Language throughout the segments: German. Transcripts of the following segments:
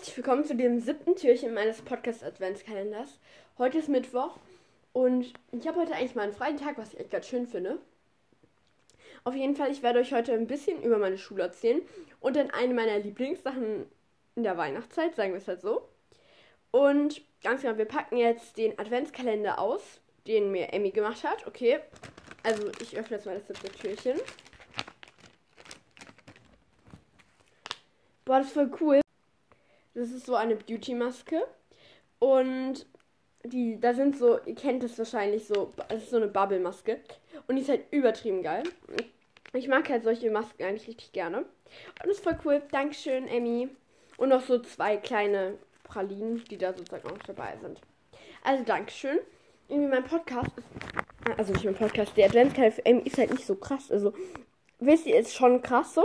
herzlich willkommen zu dem siebten Türchen meines Podcast-Adventskalenders. Heute ist Mittwoch und ich habe heute eigentlich mal einen freien Tag, was ich echt ganz schön finde. Auf jeden Fall, ich werde euch heute ein bisschen über meine Schule erzählen und dann eine meiner Lieblingssachen in der Weihnachtszeit, sagen wir es halt so. Und ganz genau, wir packen jetzt den Adventskalender aus, den mir Emmy gemacht hat. Okay, also ich öffne jetzt mal das siebte Türchen. Boah, das ist voll cool. Das ist so eine Beauty-Maske. Und die, da sind so, ihr kennt es wahrscheinlich so, das ist so eine Bubble-Maske. Und die ist halt übertrieben geil. Ich mag halt solche Masken eigentlich richtig gerne. Und das ist voll cool. Dankeschön, Emmy. Und noch so zwei kleine Pralinen, die da sozusagen auch dabei sind. Also Dankeschön. Irgendwie mein Podcast ist, also nicht mein Podcast, der Adventskalender für Emmy ist halt nicht so krass. Also, wisst ihr, ist schon krass so.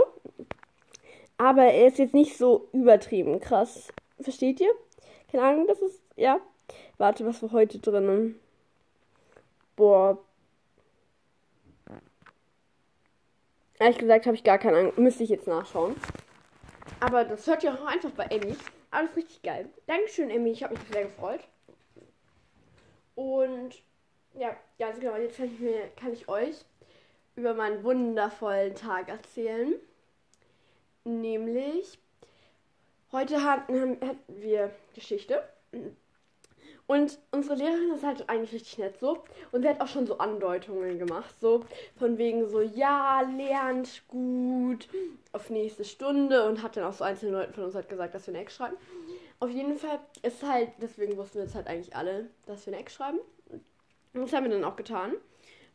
Aber er ist jetzt nicht so übertrieben krass. Versteht ihr? Keine Ahnung, das ist. Ja. Warte, was war heute drinnen? Boah. Ehrlich gesagt habe ich gar keine Ahnung. Müsste ich jetzt nachschauen. Aber das hört ihr auch einfach bei Emmy. Alles richtig geil. Dankeschön, Emmy. Ich habe mich sehr gefreut. Und ja, ganz genau. Jetzt kann ich, mir, kann ich euch über meinen wundervollen Tag erzählen. Nämlich, heute hatten, hatten wir Geschichte. Und unsere Lehrerin ist halt eigentlich richtig nett so. Und sie hat auch schon so Andeutungen gemacht. So von wegen so, ja, lernt gut auf nächste Stunde. Und hat dann auch so einzelnen Leuten von uns halt gesagt, dass wir eine Eck schreiben. Auf jeden Fall ist halt, deswegen wussten wir jetzt halt eigentlich alle, dass wir eine Eck schreiben. Und das haben wir dann auch getan.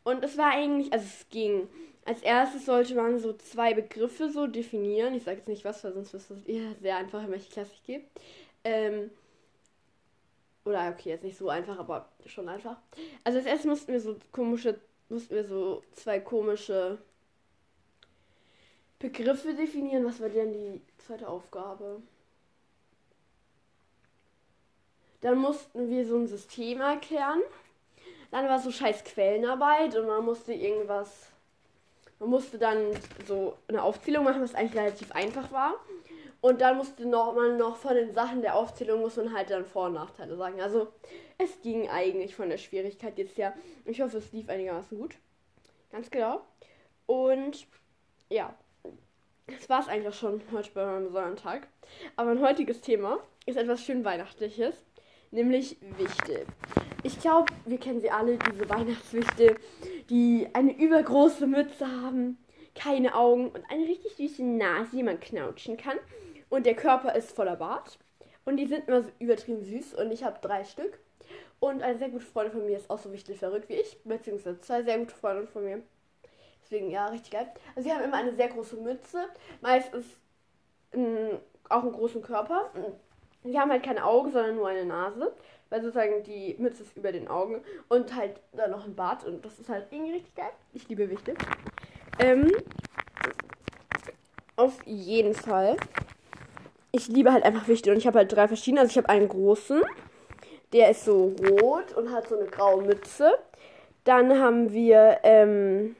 Und es war eigentlich, also es ging. Als erstes sollte man so zwei Begriffe so definieren. Ich sage jetzt nicht was, weil sonst wisst ihr sehr einfach, in welche Klasse ich gehe. Ähm, oder okay, jetzt nicht so einfach, aber schon einfach. Also als erstes mussten wir so komische, mussten wir so zwei komische Begriffe definieren. Was war denn die zweite Aufgabe? Dann mussten wir so ein System erklären. Dann war so scheiß Quellenarbeit und man musste irgendwas. Man musste dann so eine Aufzählung machen, was eigentlich relativ einfach war. Und dann musste noch, man noch von den Sachen der Aufzählung muss man halt dann Vor- und Nachteile sagen. Also es ging eigentlich von der Schwierigkeit jetzt her. Ich hoffe, es lief einigermaßen gut. Ganz genau. Und ja, das war es eigentlich auch schon heute bei meinem besonderen Tag. Aber mein heutiges Thema ist etwas schön Weihnachtliches, nämlich Wichte. Ich glaube, wir kennen sie alle, diese Weihnachtswichte, die eine übergroße Mütze haben, keine Augen und eine richtig süße Nase, die man knautschen kann. Und der Körper ist voller Bart. Und die sind immer so übertrieben süß. Und ich habe drei Stück. Und eine sehr gute Freundin von mir ist auch so wichtig verrückt wie ich. Beziehungsweise zwei sehr gute Freundinnen von mir. Deswegen, ja, richtig geil. Also, sie haben immer eine sehr große Mütze. Meistens auch einen großen Körper. Die haben halt keine Augen, sondern nur eine Nase. Weil sozusagen die Mütze ist über den Augen. Und halt dann noch ein Bart. Und das ist halt irgendwie richtig geil. Ich liebe Wichte. Ähm, auf jeden Fall. Ich liebe halt einfach Wichte. Und ich habe halt drei verschiedene. Also ich habe einen großen. Der ist so rot und hat so eine graue Mütze. Dann haben wir, ähm,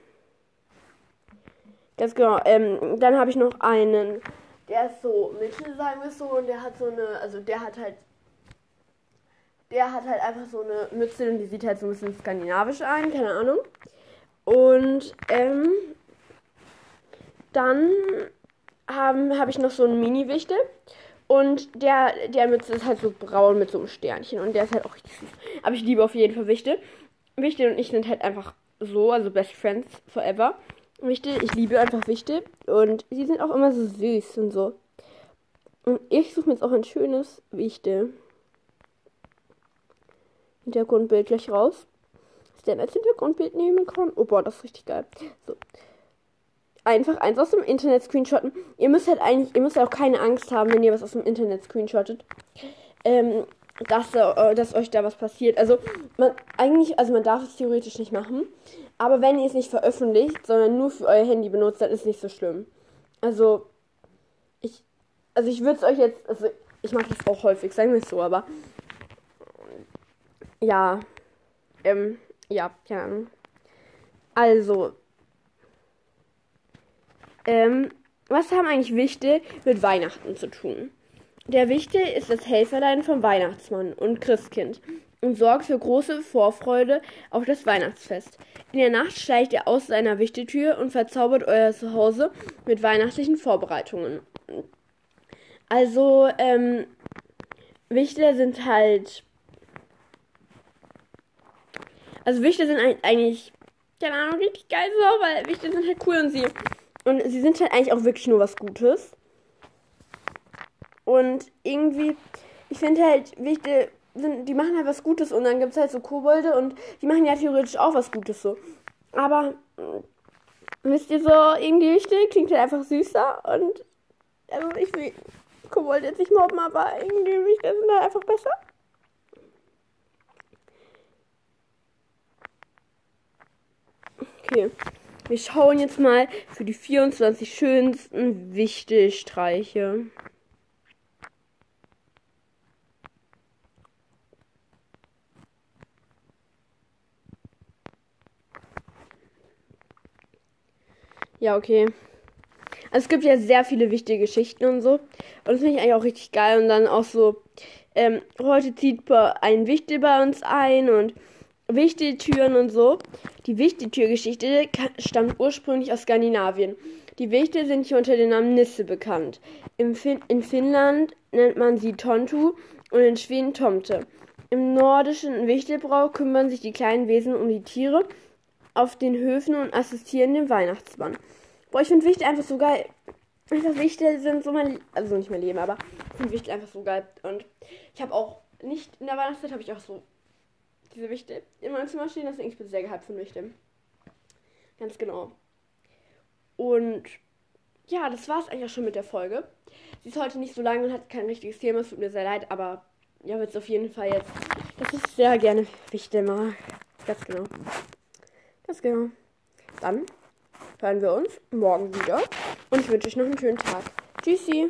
ganz genau, ähm, dann habe ich noch einen, der ist so mittel, sagen wir so, und der hat so eine, also der hat halt, der hat halt einfach so eine Mütze und die sieht halt so ein bisschen skandinavisch ein, keine Ahnung. Und, ähm, dann habe hab ich noch so einen Mini-Wichte. Und der, der Mütze ist halt so braun mit so einem Sternchen. Und der ist halt auch richtig süß. Aber ich liebe auf jeden Fall Wichte. Wichte und ich sind halt einfach so, also Best Friends forever. Wichte, ich liebe einfach Wichte. Und sie sind auch immer so süß und so. Und ich suche mir jetzt auch ein schönes Wichte. Hintergrundbild gleich raus. Dass der als Hintergrundbild nehmen kann. Oh boah, das ist richtig geil. So einfach eins aus dem Internet screenshotten. Ihr müsst halt eigentlich, ihr müsst auch keine Angst haben, wenn ihr was aus dem Internet screenshottet. Ähm, dass, äh, dass euch da was passiert. Also man eigentlich, also man darf es theoretisch nicht machen. Aber wenn ihr es nicht veröffentlicht, sondern nur für euer Handy benutzt, dann ist es nicht so schlimm. Also ich, also ich würde es euch jetzt, also ich mache das auch häufig, sagen wir es so, aber ja, ähm, ja, keine Ahnung. Also, ähm, was haben eigentlich Wichte mit Weihnachten zu tun? Der Wichte ist das Helferlein vom Weihnachtsmann und Christkind und sorgt für große Vorfreude auf das Weihnachtsfest. In der Nacht steigt er aus seiner Wichtetür und verzaubert euer Zuhause mit weihnachtlichen Vorbereitungen. Also, ähm, Wichte sind halt. Also Wichte sind eigentlich, keine Ahnung, richtig geil so, weil Wichte sind halt cool und sie. Und sie sind halt eigentlich auch wirklich nur was Gutes. Und irgendwie, ich finde halt, Wichte sind, die machen halt was Gutes und dann gibt es halt so Kobolde und die machen ja theoretisch auch was Gutes so. Aber wisst ihr so, irgendwie Wichte klingt halt einfach süßer und also ich will Kobolde jetzt nicht mobben, aber irgendwie Wichte sind halt einfach besser. Okay. Wir schauen jetzt mal für die 24 schönsten Wichte-Streiche. Ja, okay. Also es gibt ja sehr viele wichtige Geschichten und so. Und das finde ich eigentlich auch richtig geil. Und dann auch so, ähm, heute zieht ein Wichte bei uns ein und Wichteltüren und so. Die Wichteltürgeschichte stammt ursprünglich aus Skandinavien. Die Wichte sind hier unter dem Namen Nisse bekannt. Fin in Finnland nennt man sie Tontu und in Schweden Tomte. Im nordischen Wichtelbrauch kümmern sich die kleinen Wesen um die Tiere auf den Höfen und assistieren dem Weihnachtsmann. Boah, ich finde Wichte einfach so geil. Einfach Wichte sind so mein, also nicht mein Leben, aber ich finde Wichte einfach so geil. Und ich habe auch nicht in der Weihnachtszeit habe ich auch so diese Wichte in meinem Zimmer stehen, deswegen ich bin sehr gehypt von Wichte. Ganz genau. Und ja, das war es eigentlich auch schon mit der Folge. Sie ist heute nicht so lang und hat kein richtiges Thema, es tut mir sehr leid, aber ja, wird es auf jeden Fall jetzt, dass ich sehr gerne Wichte mag. Ganz genau. Ganz genau. Dann hören wir uns morgen wieder. Und ich wünsche euch noch einen schönen Tag. Tschüssi.